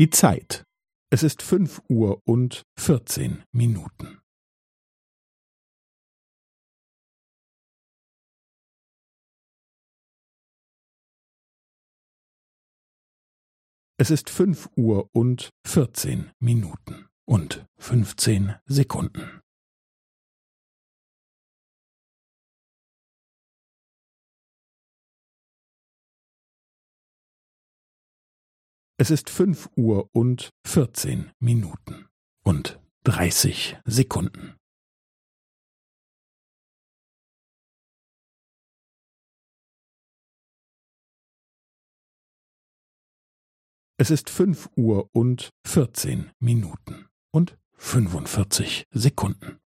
Die Zeit. Es ist fünf Uhr und vierzehn Minuten. Es ist fünf Uhr und vierzehn Minuten und fünfzehn Sekunden. Es ist fünf Uhr und vierzehn Minuten und dreißig Sekunden. Es ist fünf Uhr und vierzehn Minuten und fünfundvierzig Sekunden.